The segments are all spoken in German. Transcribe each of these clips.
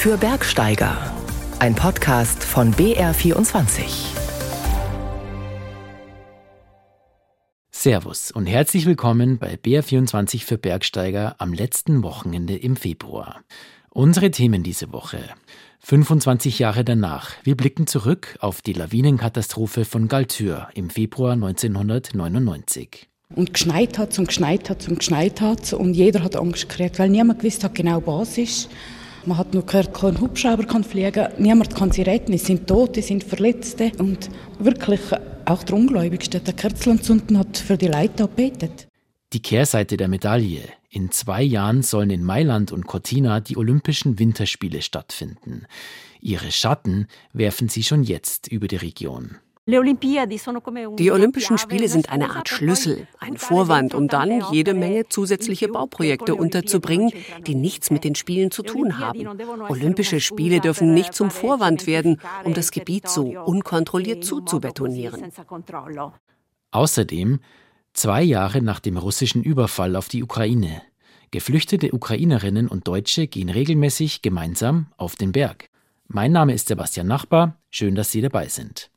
für Bergsteiger. Ein Podcast von BR24. Servus und herzlich willkommen bei BR24 für Bergsteiger am letzten Wochenende im Februar. Unsere Themen diese Woche. 25 Jahre danach. Wir blicken zurück auf die Lawinenkatastrophe von Galtür im Februar 1999. Und geschneit hat und geschneit hat und geschneit hat und jeder hat Angst gekriegt, weil niemand gewusst hat genau, was ist. Man hat nur gehört, kein Hubschrauber kann fliegen, niemand kann sie retten, es sind Tote, es sind Verletzte. Und wirklich auch der Ungläubigste, der Kerzenzunden, hat für die Leute gebetet. Die Kehrseite der Medaille. In zwei Jahren sollen in Mailand und Cortina die Olympischen Winterspiele stattfinden. Ihre Schatten werfen sie schon jetzt über die Region. Die Olympischen Spiele sind eine Art Schlüssel, ein Vorwand, um dann jede Menge zusätzliche Bauprojekte unterzubringen, die nichts mit den Spielen zu tun haben. Olympische Spiele dürfen nicht zum Vorwand werden, um das Gebiet so unkontrolliert zuzubetonieren. Außerdem zwei Jahre nach dem russischen Überfall auf die Ukraine. Geflüchtete Ukrainerinnen und Deutsche gehen regelmäßig gemeinsam auf den Berg. Mein Name ist Sebastian Nachbar, schön, dass Sie dabei sind.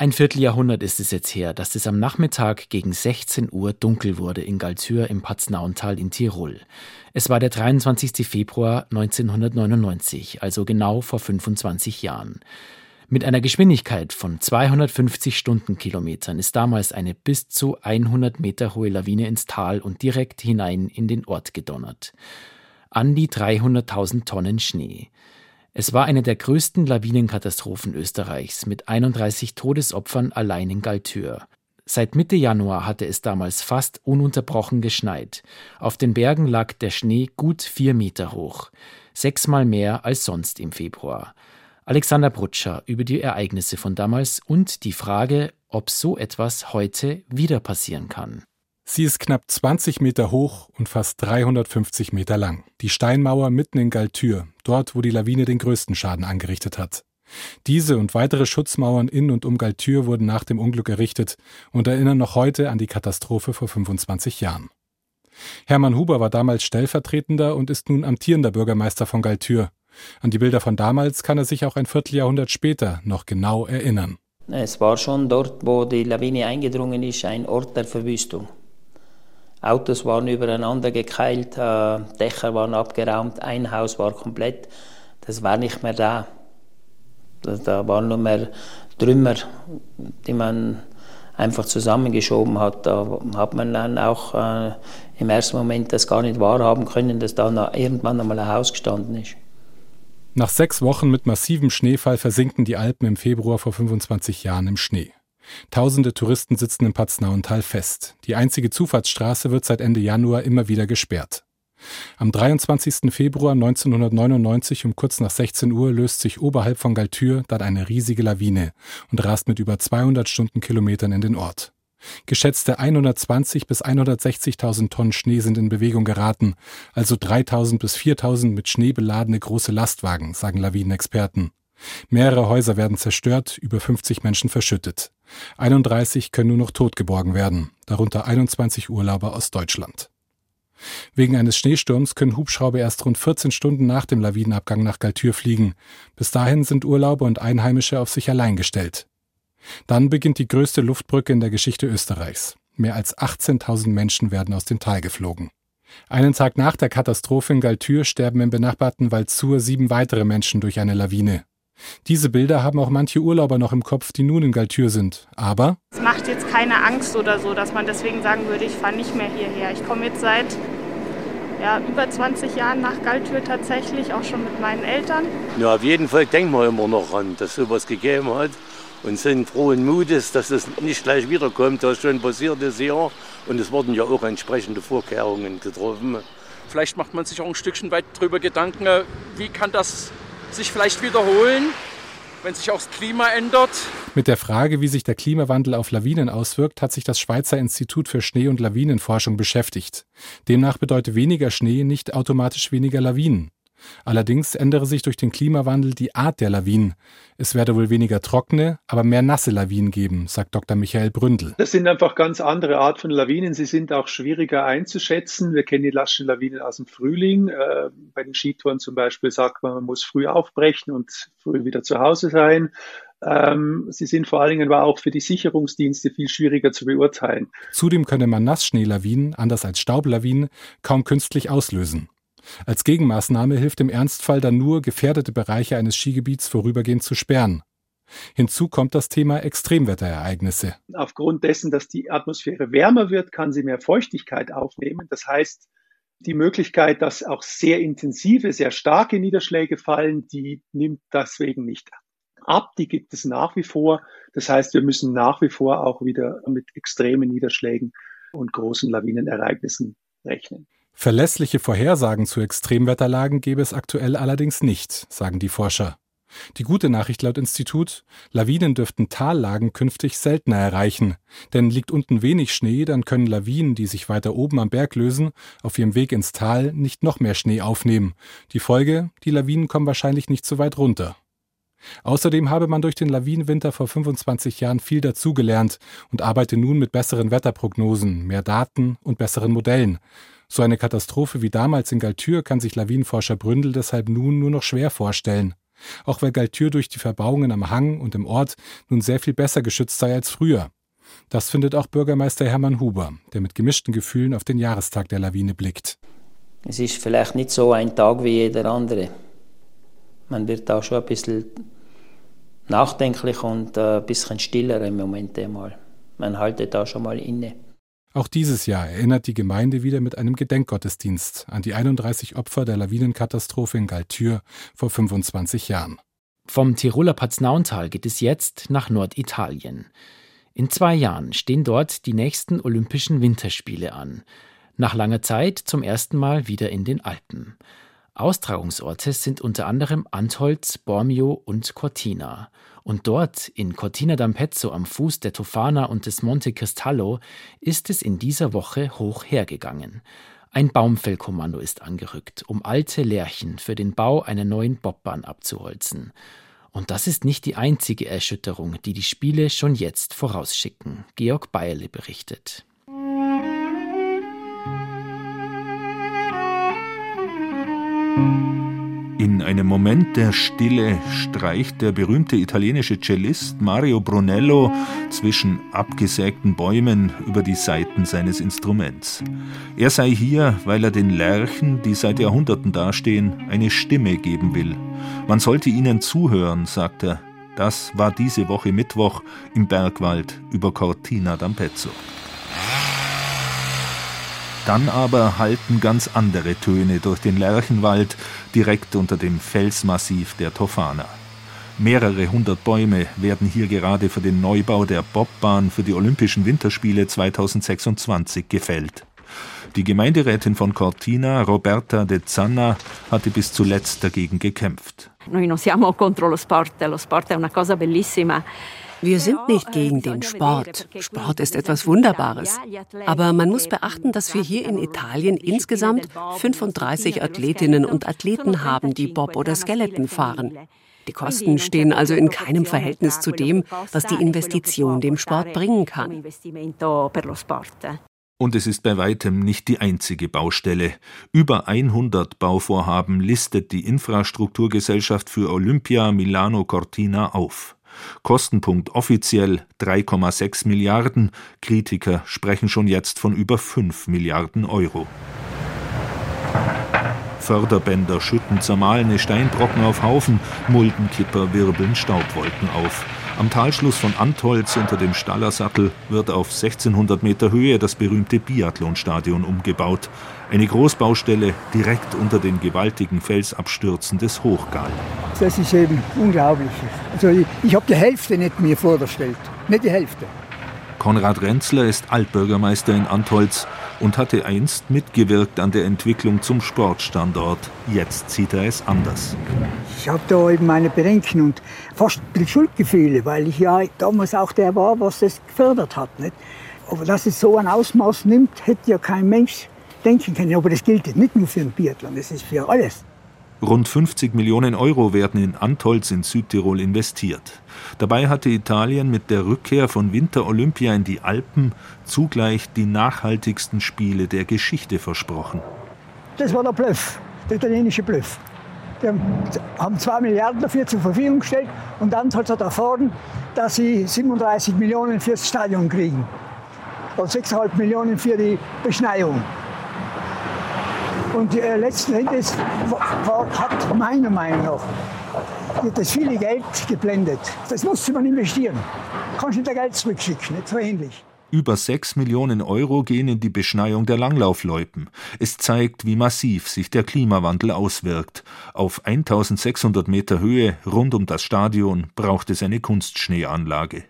Ein Vierteljahrhundert ist es jetzt her, dass es am Nachmittag gegen 16 Uhr dunkel wurde in Galtür im Patznauental in Tirol. Es war der 23. Februar 1999, also genau vor 25 Jahren. Mit einer Geschwindigkeit von 250 Stundenkilometern ist damals eine bis zu 100 Meter hohe Lawine ins Tal und direkt hinein in den Ort gedonnert. An die 300.000 Tonnen Schnee. Es war eine der größten Lawinenkatastrophen Österreichs mit 31 Todesopfern allein in Galtür. Seit Mitte Januar hatte es damals fast ununterbrochen geschneit. Auf den Bergen lag der Schnee gut vier Meter hoch, sechsmal mehr als sonst im Februar. Alexander Brutscher über die Ereignisse von damals und die Frage, ob so etwas heute wieder passieren kann. Sie ist knapp 20 Meter hoch und fast 350 Meter lang. Die Steinmauer mitten in Galtür, dort, wo die Lawine den größten Schaden angerichtet hat. Diese und weitere Schutzmauern in und um Galtür wurden nach dem Unglück errichtet und erinnern noch heute an die Katastrophe vor 25 Jahren. Hermann Huber war damals stellvertretender und ist nun amtierender Bürgermeister von Galtür. An die Bilder von damals kann er sich auch ein Vierteljahrhundert später noch genau erinnern. Es war schon dort, wo die Lawine eingedrungen ist, ein Ort der Verwüstung. Autos waren übereinander gekeilt, äh, Dächer waren abgeraumt, ein Haus war komplett. Das war nicht mehr da. Da waren nur mehr Trümmer, die man einfach zusammengeschoben hat. Da hat man dann auch äh, im ersten Moment das gar nicht wahrhaben können, dass da irgendwann einmal ein Haus gestanden ist. Nach sechs Wochen mit massivem Schneefall versinken die Alpen im Februar vor 25 Jahren im Schnee. Tausende Touristen sitzen im Patznauental fest. Die einzige Zufahrtsstraße wird seit Ende Januar immer wieder gesperrt. Am 23. Februar 1999 um kurz nach 16 Uhr löst sich oberhalb von Galtür dann eine riesige Lawine und rast mit über 200 Stundenkilometern in den Ort. Geschätzte 120 bis 160.000 Tonnen Schnee sind in Bewegung geraten, also 3.000 bis 4.000 mit Schnee beladene große Lastwagen, sagen Lawinenexperten. Mehrere Häuser werden zerstört, über 50 Menschen verschüttet. 31 können nur noch tot geborgen werden, darunter 21 Urlauber aus Deutschland. Wegen eines Schneesturms können Hubschrauber erst rund 14 Stunden nach dem Lawinenabgang nach Galtür fliegen. Bis dahin sind Urlauber und Einheimische auf sich allein gestellt. Dann beginnt die größte Luftbrücke in der Geschichte Österreichs. Mehr als 18.000 Menschen werden aus dem Tal geflogen. Einen Tag nach der Katastrophe in Galtür sterben im benachbarten Waldsur sieben weitere Menschen durch eine Lawine. Diese Bilder haben auch manche Urlauber noch im Kopf, die nun in Galtür sind. Aber es macht jetzt keine Angst oder so, dass man deswegen sagen würde, ich fahre nicht mehr hierher. Ich komme jetzt seit ja, über 20 Jahren nach Galtür tatsächlich, auch schon mit meinen Eltern. Ja, auf jeden Fall denken wir immer noch an, dass sowas gegeben hat und sind frohen Mutes, dass es nicht gleich wiederkommt, was schon passiert ist hier. Und es wurden ja auch entsprechende Vorkehrungen getroffen. Vielleicht macht man sich auch ein Stückchen weit darüber Gedanken, wie kann das sich vielleicht wiederholen, wenn sich auch das Klima ändert. Mit der Frage, wie sich der Klimawandel auf Lawinen auswirkt, hat sich das Schweizer Institut für Schnee- und Lawinenforschung beschäftigt. Demnach bedeutet weniger Schnee nicht automatisch weniger Lawinen. Allerdings ändere sich durch den Klimawandel die Art der Lawinen. Es werde wohl weniger trockene, aber mehr nasse Lawinen geben, sagt Dr. Michael Bründel. Das sind einfach ganz andere Art von Lawinen. Sie sind auch schwieriger einzuschätzen. Wir kennen die laschen Lawinen aus dem Frühling. Äh, bei den Skitouren zum Beispiel sagt man, man muss früh aufbrechen und früh wieder zu Hause sein. Ähm, sie sind vor allen Dingen aber auch für die Sicherungsdienste viel schwieriger zu beurteilen. Zudem könne man Nassschneelawinen, anders als Staublawinen, kaum künstlich auslösen. Als Gegenmaßnahme hilft im Ernstfall dann nur, gefährdete Bereiche eines Skigebiets vorübergehend zu sperren. Hinzu kommt das Thema Extremwetterereignisse. Aufgrund dessen, dass die Atmosphäre wärmer wird, kann sie mehr Feuchtigkeit aufnehmen. Das heißt, die Möglichkeit, dass auch sehr intensive, sehr starke Niederschläge fallen, die nimmt deswegen nicht ab. Die gibt es nach wie vor. Das heißt, wir müssen nach wie vor auch wieder mit extremen Niederschlägen und großen Lawinenereignissen rechnen. Verlässliche Vorhersagen zu Extremwetterlagen gäbe es aktuell allerdings nicht, sagen die Forscher. Die gute Nachricht laut Institut, Lawinen dürften Tallagen künftig seltener erreichen, denn liegt unten wenig Schnee, dann können Lawinen, die sich weiter oben am Berg lösen, auf ihrem Weg ins Tal nicht noch mehr Schnee aufnehmen. Die Folge, die Lawinen kommen wahrscheinlich nicht so weit runter. Außerdem habe man durch den Lawinenwinter vor 25 Jahren viel dazugelernt und arbeite nun mit besseren Wetterprognosen, mehr Daten und besseren Modellen. So eine Katastrophe wie damals in Galtür kann sich Lawinenforscher Bründel deshalb nun nur noch schwer vorstellen. Auch weil Galtür durch die Verbauungen am Hang und im Ort nun sehr viel besser geschützt sei als früher. Das findet auch Bürgermeister Hermann Huber, der mit gemischten Gefühlen auf den Jahrestag der Lawine blickt. Es ist vielleicht nicht so ein Tag wie jeder andere. Man wird da schon ein bisschen nachdenklich und äh, ein bisschen stiller im Moment einmal. Man haltet da schon mal inne. Auch dieses Jahr erinnert die Gemeinde wieder mit einem Gedenkgottesdienst an die 31 Opfer der Lawinenkatastrophe in Galtür vor 25 Jahren. Vom Tiroler Paznauntal geht es jetzt nach Norditalien. In zwei Jahren stehen dort die nächsten Olympischen Winterspiele an. Nach langer Zeit zum ersten Mal wieder in den Alpen. Austragungsorte sind unter anderem Antholz, Bormio und Cortina. Und dort, in Cortina d'Ampezzo am Fuß der Tofana und des Monte Cristallo, ist es in dieser Woche hoch hergegangen. Ein Baumfellkommando ist angerückt, um alte Lärchen für den Bau einer neuen Bobbahn abzuholzen. Und das ist nicht die einzige Erschütterung, die die Spiele schon jetzt vorausschicken. Georg Beierle berichtet. In einem Moment der Stille streicht der berühmte italienische Cellist Mario Brunello zwischen abgesägten Bäumen über die Saiten seines Instruments. Er sei hier, weil er den Lerchen, die seit Jahrhunderten dastehen, eine Stimme geben will. Man sollte ihnen zuhören, sagt er. Das war diese Woche Mittwoch im Bergwald über Cortina d'Ampezzo. Dann aber halten ganz andere Töne durch den Lerchenwald direkt unter dem Felsmassiv der Tofana. Mehrere hundert Bäume werden hier gerade für den Neubau der Bobbahn für die Olympischen Winterspiele 2026 gefällt. Die Gemeinderätin von Cortina, Roberta de Zanna, hatte bis zuletzt dagegen gekämpft. Noi non siamo contro lo sport, lo sport è una cosa bellissima. Wir sind nicht gegen den Sport. Sport ist etwas Wunderbares. Aber man muss beachten, dass wir hier in Italien insgesamt 35 Athletinnen und Athleten haben, die Bob oder Skeleton fahren. Die Kosten stehen also in keinem Verhältnis zu dem, was die Investition dem Sport bringen kann. Und es ist bei weitem nicht die einzige Baustelle. Über 100 Bauvorhaben listet die Infrastrukturgesellschaft für Olympia Milano Cortina auf. Kostenpunkt offiziell 3,6 Milliarden, Kritiker sprechen schon jetzt von über 5 Milliarden Euro. Förderbänder schütten zermahlene Steinbrocken auf Haufen, Muldenkipper wirbeln Staubwolken auf. Am Talschluss von Antholz unter dem Stallersattel wird auf 1600 Meter Höhe das berühmte Biathlonstadion umgebaut. Eine Großbaustelle direkt unter den gewaltigen Felsabstürzen des Hochgal. Das ist eben unglaublich. Also ich, ich habe die Hälfte nicht mir vorgestellt. Nicht die Hälfte. Konrad Renzler ist Altbürgermeister in Antholz und hatte einst mitgewirkt an der Entwicklung zum Sportstandort. Jetzt sieht er es anders. Ich habe da eben meine Bedenken und fast ein Schuldgefühle, weil ich ja damals auch der war, was das gefördert hat. Nicht? Aber dass es so ein Ausmaß nimmt, hätte ja kein Mensch denken können. Aber das gilt nicht nur für den Biathlon, das ist für alles. Rund 50 Millionen Euro werden in Antolz in Südtirol investiert. Dabei hatte Italien mit der Rückkehr von Winterolympia in die Alpen zugleich die nachhaltigsten Spiele der Geschichte versprochen. Das war der Bluff, der italienische Bluff. Die haben zwei Milliarden dafür zur Verfügung gestellt und Antolz hat erfahren, dass sie 37 Millionen fürs Stadion kriegen. Und 6,5 Millionen für die Beschneiung. Und äh, letzten Endes war, hat meiner Meinung nach das viele Geld geblendet. Das musste man investieren. Kannst nicht der Geld zurückschicken, nicht so ähnlich. Über 6 Millionen Euro gehen in die Beschneiung der Langlaufloipen. Es zeigt, wie massiv sich der Klimawandel auswirkt. Auf 1600 Meter Höhe rund um das Stadion braucht es eine Kunstschneeanlage.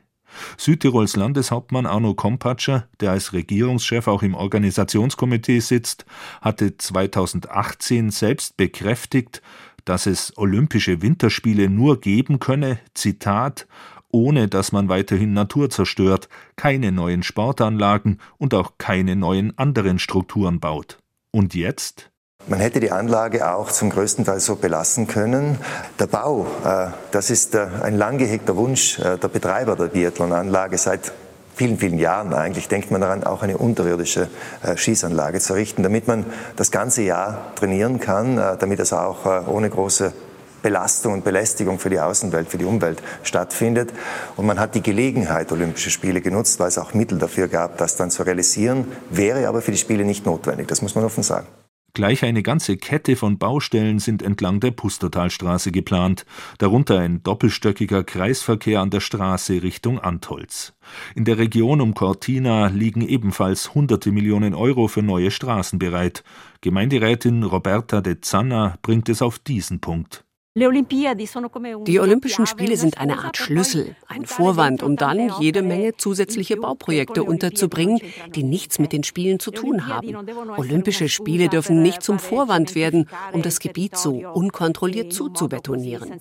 Südtirols Landeshauptmann Arno Kompatscher, der als Regierungschef auch im Organisationskomitee sitzt, hatte 2018 selbst bekräftigt, dass es Olympische Winterspiele nur geben könne, Zitat, ohne dass man weiterhin Natur zerstört, keine neuen Sportanlagen und auch keine neuen anderen Strukturen baut. Und jetzt? Man hätte die Anlage auch zum größten Teil so belassen können. Der Bau, äh, das ist äh, ein lang gehegter Wunsch äh, der Betreiber der Biathlonanlage seit vielen, vielen Jahren eigentlich denkt man daran, auch eine unterirdische Schießanlage zu errichten, damit man das ganze Jahr trainieren kann, damit es auch ohne große Belastung und Belästigung für die Außenwelt, für die Umwelt stattfindet. Und man hat die Gelegenheit, Olympische Spiele genutzt, weil es auch Mittel dafür gab, das dann zu realisieren, wäre aber für die Spiele nicht notwendig. Das muss man offen sagen. Gleich eine ganze Kette von Baustellen sind entlang der Pustertalstraße geplant, darunter ein doppelstöckiger Kreisverkehr an der Straße Richtung Antholz. In der Region um Cortina liegen ebenfalls hunderte Millionen Euro für neue Straßen bereit. Gemeinderätin Roberta de Zanna bringt es auf diesen Punkt. Die Olympischen Spiele sind eine Art Schlüssel, ein Vorwand, um dann jede Menge zusätzliche Bauprojekte unterzubringen, die nichts mit den Spielen zu tun haben. Olympische Spiele dürfen nicht zum Vorwand werden, um das Gebiet so unkontrolliert zuzubetonieren.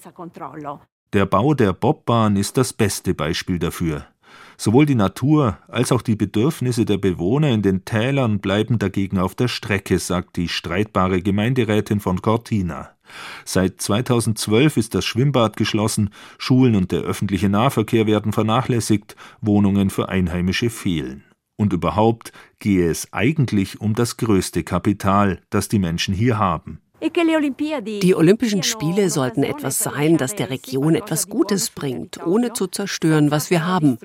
Der Bau der Bobbahn ist das beste Beispiel dafür. Sowohl die Natur als auch die Bedürfnisse der Bewohner in den Tälern bleiben dagegen auf der Strecke, sagt die streitbare Gemeinderätin von Cortina. Seit 2012 ist das Schwimmbad geschlossen, Schulen und der öffentliche Nahverkehr werden vernachlässigt, Wohnungen für Einheimische fehlen. Und überhaupt gehe es eigentlich um das größte Kapital, das die Menschen hier haben, die Olympischen Spiele sollten etwas sein, das der Region etwas Gutes bringt, ohne zu zerstören, was wir haben.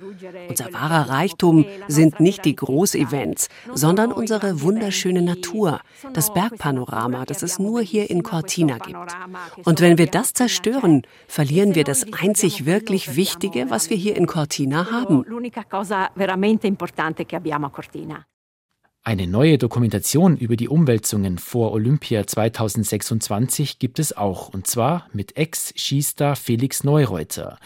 Unser wahrer Reichtum sind nicht die Großevents, sondern unsere wunderschöne Natur, das Bergpanorama, das es nur hier in Cortina gibt. Und wenn wir das zerstören, verlieren wir das einzig wirklich Wichtige, was wir hier in Cortina haben. Eine neue Dokumentation über die Umwälzungen vor Olympia 2026 gibt es auch, und zwar mit Ex-Skistar Felix Neureuter.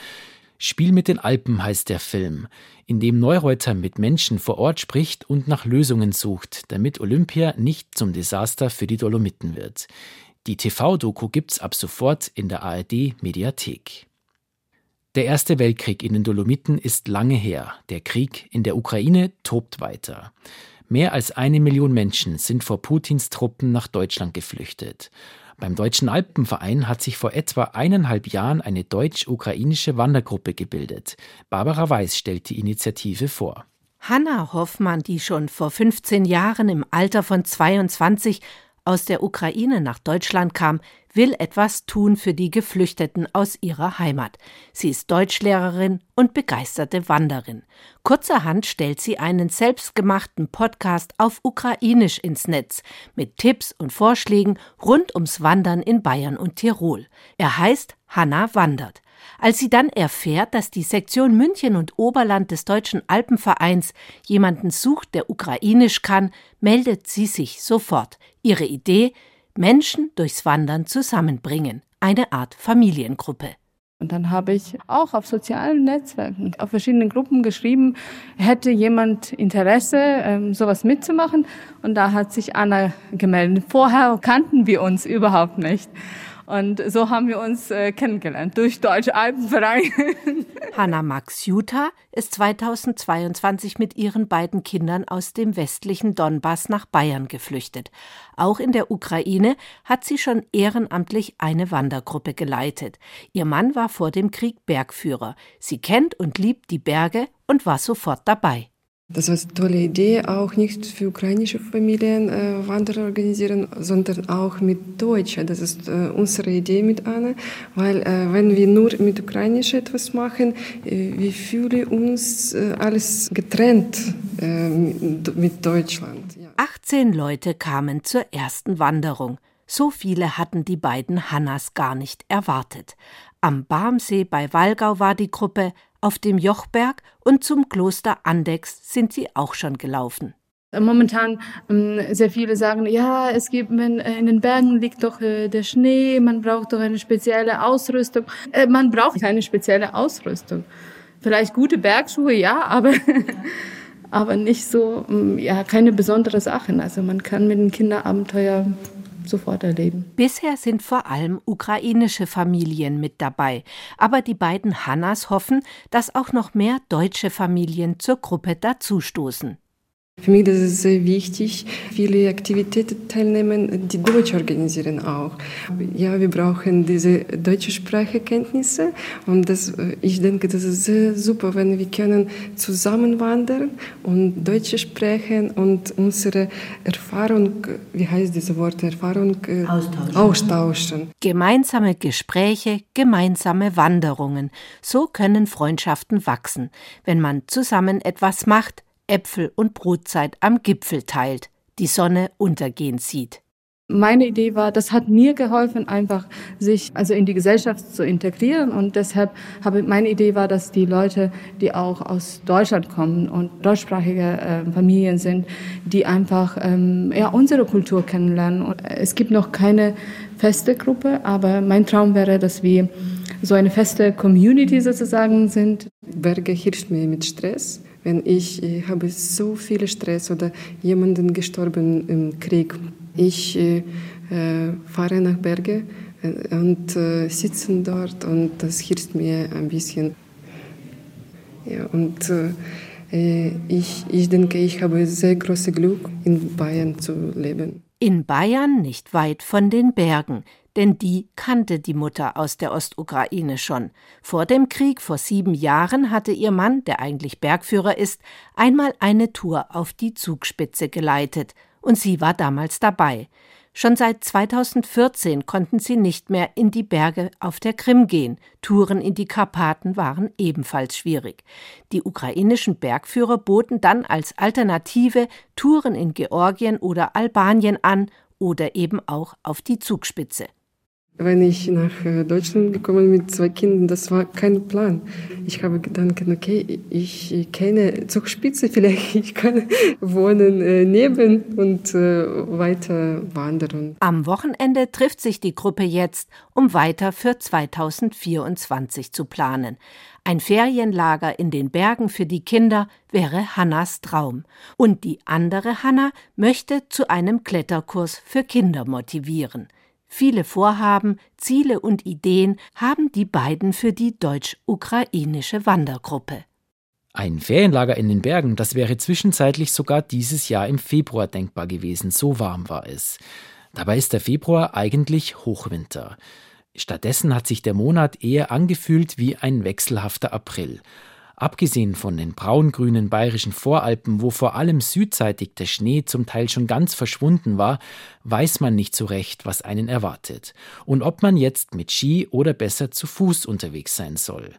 Spiel mit den Alpen heißt der Film, in dem Neureuter mit Menschen vor Ort spricht und nach Lösungen sucht, damit Olympia nicht zum Desaster für die Dolomiten wird. Die TV-Doku gibt's ab sofort in der ARD-Mediathek. Der Erste Weltkrieg in den Dolomiten ist lange her. Der Krieg in der Ukraine tobt weiter. Mehr als eine Million Menschen sind vor Putins Truppen nach Deutschland geflüchtet. Beim Deutschen Alpenverein hat sich vor etwa eineinhalb Jahren eine deutsch-ukrainische Wandergruppe gebildet. Barbara Weiß stellt die Initiative vor. Hanna Hoffmann, die schon vor 15 Jahren im Alter von 22 aus der Ukraine nach Deutschland kam, will etwas tun für die Geflüchteten aus ihrer Heimat. Sie ist Deutschlehrerin und begeisterte Wanderin. Kurzerhand stellt sie einen selbstgemachten Podcast auf Ukrainisch ins Netz mit Tipps und Vorschlägen rund ums Wandern in Bayern und Tirol. Er heißt Hanna wandert. Als sie dann erfährt, dass die Sektion München und Oberland des Deutschen Alpenvereins jemanden sucht, der ukrainisch kann, meldet sie sich sofort. Ihre Idee Menschen durchs Wandern zusammenbringen, eine Art Familiengruppe. Und dann habe ich auch auf sozialen Netzwerken, auf verschiedenen Gruppen geschrieben, hätte jemand Interesse, ähm, sowas mitzumachen. Und da hat sich Anna gemeldet. Vorher kannten wir uns überhaupt nicht. Und so haben wir uns äh, kennengelernt, durch Deutsche Alpenverein. Hanna Max Jutta ist 2022 mit ihren beiden Kindern aus dem westlichen Donbass nach Bayern geflüchtet. Auch in der Ukraine hat sie schon ehrenamtlich eine Wandergruppe geleitet. Ihr Mann war vor dem Krieg Bergführer. Sie kennt und liebt die Berge und war sofort dabei. Das war eine tolle Idee, auch nicht für ukrainische Familien äh, Wanderer organisieren, sondern auch mit Deutschen. Das ist äh, unsere Idee mit Anne, weil äh, wenn wir nur mit Ukrainisch etwas machen, äh, wir fühlen uns äh, alles getrennt äh, mit Deutschland. Ja. 18 Leute kamen zur ersten Wanderung. So viele hatten die beiden Hannas gar nicht erwartet. Am Barmsee bei Walgau war die Gruppe, auf dem Jochberg und zum Kloster Andex sind sie auch schon gelaufen. Momentan ähm, sehr viele sagen, ja, es gibt, äh, in den Bergen liegt doch äh, der Schnee, man braucht doch eine spezielle Ausrüstung. Äh, man braucht keine spezielle Ausrüstung. Vielleicht gute Bergschuhe, ja, aber, aber nicht so, ähm, ja, keine besondere Sachen. Also man kann mit den Kinderabenteuer sofort erleben. Bisher sind vor allem ukrainische Familien mit dabei, aber die beiden Hannas hoffen, dass auch noch mehr deutsche Familien zur Gruppe dazustoßen. Für mich ist es sehr wichtig, viele Aktivitäten teilnehmen, die Deutsch organisieren auch. Ja, wir brauchen diese deutsche Sprachkenntnisse und das, ich denke, das ist sehr super, wenn wir können zusammen wandern und Deutsch sprechen und unsere Erfahrung, wie heißt diese Wort, Erfahrung äh, austauschen. austauschen. Gemeinsame Gespräche, gemeinsame Wanderungen. So können Freundschaften wachsen, wenn man zusammen etwas macht, Äpfel und Brotzeit am Gipfel teilt, die Sonne untergehen sieht. Meine Idee war, das hat mir geholfen, einfach sich also in die Gesellschaft zu integrieren und deshalb habe meine Idee war, dass die Leute, die auch aus Deutschland kommen und deutschsprachige äh, Familien sind, die einfach ähm, ja unsere Kultur kennenlernen. Und es gibt noch keine feste Gruppe, aber mein Traum wäre, dass wir so eine feste Community sozusagen sind. Berge hilft mir mit Stress wenn ich, ich habe so viel Stress oder jemanden gestorben im Krieg. Ich äh, fahre nach Berge äh, und äh, sitzen dort und das hilft mir ein bisschen. Ja, und äh, ich, ich denke, ich habe sehr großes Glück, in Bayern zu leben. In Bayern, nicht weit von den Bergen, denn die kannte die Mutter aus der Ostukraine schon. Vor dem Krieg vor sieben Jahren hatte ihr Mann, der eigentlich Bergführer ist, einmal eine Tour auf die Zugspitze geleitet, und sie war damals dabei. Schon seit 2014 konnten sie nicht mehr in die Berge auf der Krim gehen. Touren in die Karpaten waren ebenfalls schwierig. Die ukrainischen Bergführer boten dann als Alternative Touren in Georgien oder Albanien an oder eben auch auf die Zugspitze. Wenn ich nach äh, Deutschland gekommen mit zwei Kindern, das war kein Plan. Ich habe gedacht, okay, ich kenne Zugspitze, vielleicht ich kann wohnen äh, neben und äh, weiter wandern. Am Wochenende trifft sich die Gruppe jetzt, um weiter für 2024 zu planen. Ein Ferienlager in den Bergen für die Kinder wäre Hannas Traum. Und die andere Hanna möchte zu einem Kletterkurs für Kinder motivieren. Viele Vorhaben, Ziele und Ideen haben die beiden für die deutsch-ukrainische Wandergruppe. Ein Ferienlager in den Bergen, das wäre zwischenzeitlich sogar dieses Jahr im Februar denkbar gewesen, so warm war es. Dabei ist der Februar eigentlich Hochwinter. Stattdessen hat sich der Monat eher angefühlt wie ein wechselhafter April. Abgesehen von den braungrünen bayerischen Voralpen, wo vor allem südseitig der Schnee zum Teil schon ganz verschwunden war, weiß man nicht so recht, was einen erwartet und ob man jetzt mit Ski oder besser zu Fuß unterwegs sein soll.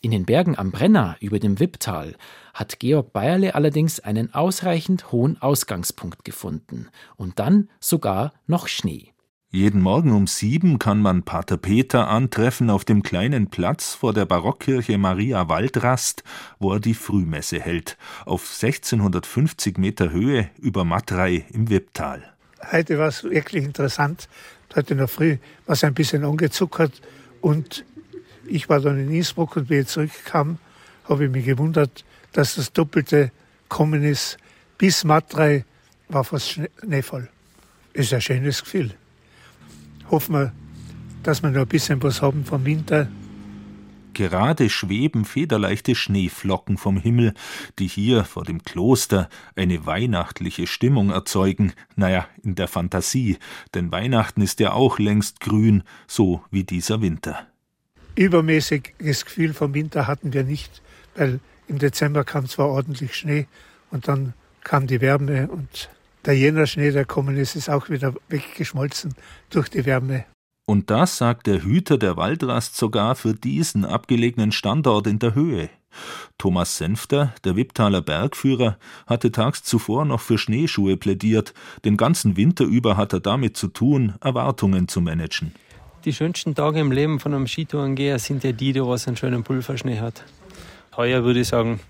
In den Bergen am Brenner über dem Wipptal hat Georg Bayerle allerdings einen ausreichend hohen Ausgangspunkt gefunden und dann sogar noch Schnee. Jeden Morgen um sieben kann man Pater Peter antreffen auf dem kleinen Platz vor der Barockkirche Maria Waldrast, wo er die Frühmesse hält, auf 1650 Meter Höhe über Matrei im Wipptal. Heute war es wirklich interessant. Heute der Früh war es ein bisschen angezuckert und ich war dann in Innsbruck und wie ich zurückkam, habe ich mich gewundert, dass das Doppelte kommen ist. Bis Matrei war fast schneevoll. Ist ein schönes Gefühl hoffen wir, dass wir noch ein bisschen was haben vom Winter. Gerade schweben federleichte Schneeflocken vom Himmel, die hier vor dem Kloster eine weihnachtliche Stimmung erzeugen, naja, in der Fantasie, denn Weihnachten ist ja auch längst grün, so wie dieser Winter. Übermäßiges Gefühl vom Winter hatten wir nicht, weil im Dezember kam zwar ordentlich Schnee und dann kam die Wärme und der Jänner-Schnee, der kommen ist, ist auch wieder weggeschmolzen durch die Wärme. Und das sagt der Hüter der Waldrast sogar für diesen abgelegenen Standort in der Höhe. Thomas Senfter, der Wipptaler Bergführer, hatte tags zuvor noch für Schneeschuhe plädiert. Den ganzen Winter über hat er damit zu tun, Erwartungen zu managen. Die schönsten Tage im Leben von einem Skitourengeher sind ja die, wo es einen schönen Pulverschnee hat. Heuer würde ich sagen,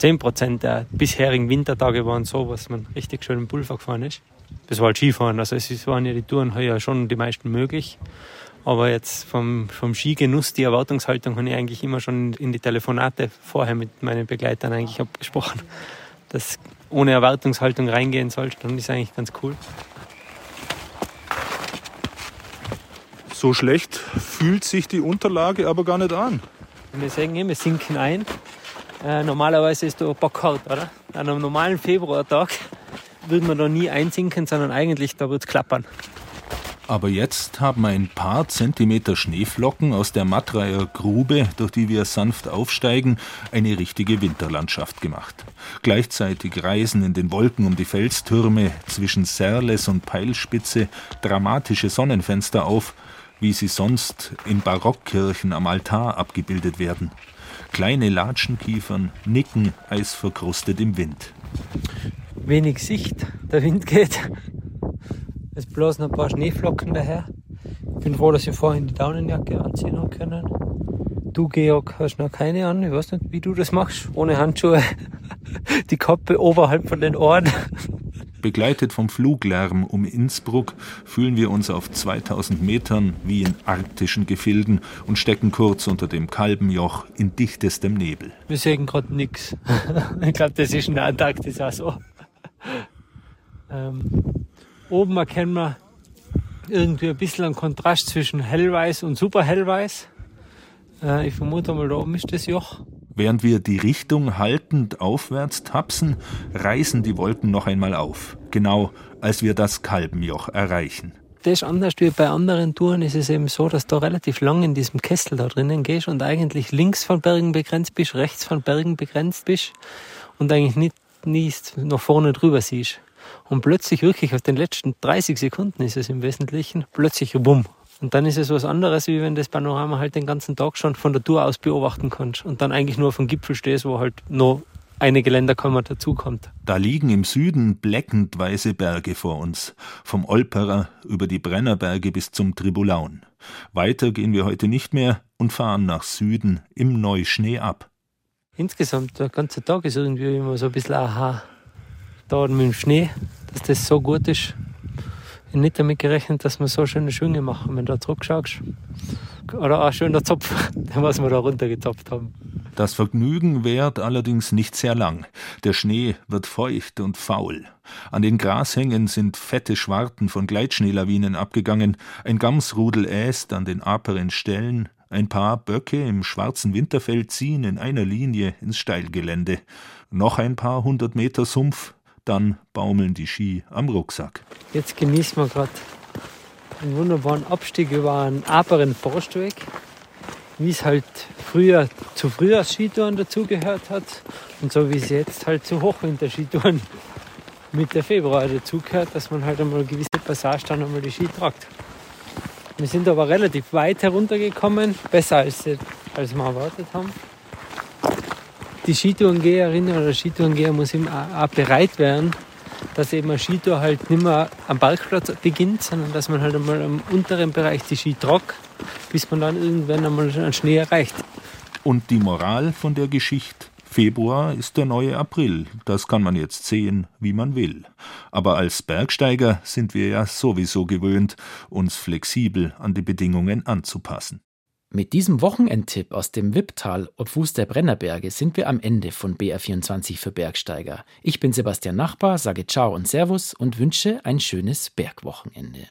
10% der bisherigen Wintertage waren so, was man richtig schön im Pulver gefahren ist. Das war halt Skifahren, also es waren ja die Touren heuer schon die meisten möglich. Aber jetzt vom, vom Skigenuss, die Erwartungshaltung habe ich eigentlich immer schon in die Telefonate vorher mit meinen Begleitern eigentlich abgesprochen, dass ohne Erwartungshaltung reingehen. Und das ist eigentlich ganz cool. So schlecht fühlt sich die Unterlage aber gar nicht an. Wir sagen wir sinken ein. Äh, normalerweise ist da bockhart, oder? An einem normalen Februartag würde man da nie einsinken, sondern eigentlich da wird es klappern. Aber jetzt haben ein paar Zentimeter Schneeflocken aus der Mattreier Grube, durch die wir sanft aufsteigen, eine richtige Winterlandschaft gemacht. Gleichzeitig reisen in den Wolken um die Felstürme zwischen Serles und Peilspitze dramatische Sonnenfenster auf, wie sie sonst in Barockkirchen am Altar abgebildet werden. Kleine Latschenkiefern nicken eisverkrustet im Wind. Wenig Sicht, der Wind geht. Es blasen ein paar Schneeflocken daher. Ich bin froh, dass ich vorhin die Daunenjacke anziehen habe können. Du, Georg, hast noch keine an. Ich weiß nicht, wie du das machst. Ohne Handschuhe. Die Kappe oberhalb von den Ohren. Begleitet vom Fluglärm um Innsbruck fühlen wir uns auf 2000 Metern wie in arktischen Gefilden und stecken kurz unter dem Kalbenjoch in dichtestem Nebel. Wir sehen gerade nichts. Ich glaube, das ist in der Antarktis auch so. Ähm, oben erkennen wir irgendwie ein bisschen einen Kontrast zwischen hellweiß und super hellweiß. Äh, ich vermute mal, da oben ist das Joch. Während wir die Richtung haltend aufwärts tapsen, reißen die Wolken noch einmal auf. Genau als wir das Kalbenjoch erreichen. Das ist anders wie bei anderen Touren ist es eben so, dass du relativ lang in diesem Kessel da drinnen gehst und eigentlich links von Bergen begrenzt bist, rechts von Bergen begrenzt bist und eigentlich nicht, nicht nach vorne drüber siehst. Und plötzlich wirklich auf den letzten 30 Sekunden ist es im Wesentlichen, plötzlich bumm, und dann ist es was anderes, wie wenn das Panorama halt den ganzen Tag schon von der Tour aus beobachten kannst und dann eigentlich nur vom Gipfel stehst, wo halt noch eine Geländerkammer dazukommt. Da liegen im Süden bleckend weiße Berge vor uns, vom Olperer über die Brennerberge bis zum Tribulaun. Weiter gehen wir heute nicht mehr und fahren nach Süden im Neuschnee ab. Insgesamt, der ganze Tag ist irgendwie immer so ein bisschen aha. Da mit dem Schnee, dass das so gut ist ich nicht damit gerechnet, dass wir so schöne Schwünge machen, wenn du da zurückschaust. Oder auch schöner Zopf, was wir da runtergezopft haben. Das Vergnügen währt allerdings nicht sehr lang. Der Schnee wird feucht und faul. An den Grashängen sind fette Schwarten von Gleitschneelawinen abgegangen, ein Gamsrudel äst an den aperen Stellen, ein paar Böcke im schwarzen Winterfeld ziehen in einer Linie ins Steilgelände. Noch ein paar hundert Meter Sumpf, dann baumeln die Ski am Rucksack. Jetzt genießen wir gerade einen wunderbaren Abstieg über einen aperen Forstweg, wie es halt früher zu Frühjahrsskitouren dazugehört hat und so wie es jetzt halt zu Hochwinterskitouren mit der Februar dazugehört, dass man halt einmal gewisse Passagen dann einmal die Ski tragt. Wir sind aber relativ weit heruntergekommen, besser als, als wir erwartet haben die Skitourengeherin oder Skitourengeher muss eben auch bereit werden, dass eben eine Skitour halt nicht mehr am Parkplatz beginnt, sondern dass man halt einmal im unteren Bereich die Ski trock, bis man dann irgendwann einmal einen Schnee erreicht. Und die Moral von der Geschichte? Februar ist der neue April. Das kann man jetzt sehen, wie man will. Aber als Bergsteiger sind wir ja sowieso gewöhnt, uns flexibel an die Bedingungen anzupassen. Mit diesem Wochenendtipp aus dem Wipptal ob Fuß der Brennerberge sind wir am Ende von BR24 für Bergsteiger. Ich bin Sebastian Nachbar, sage Ciao und Servus und wünsche ein schönes Bergwochenende.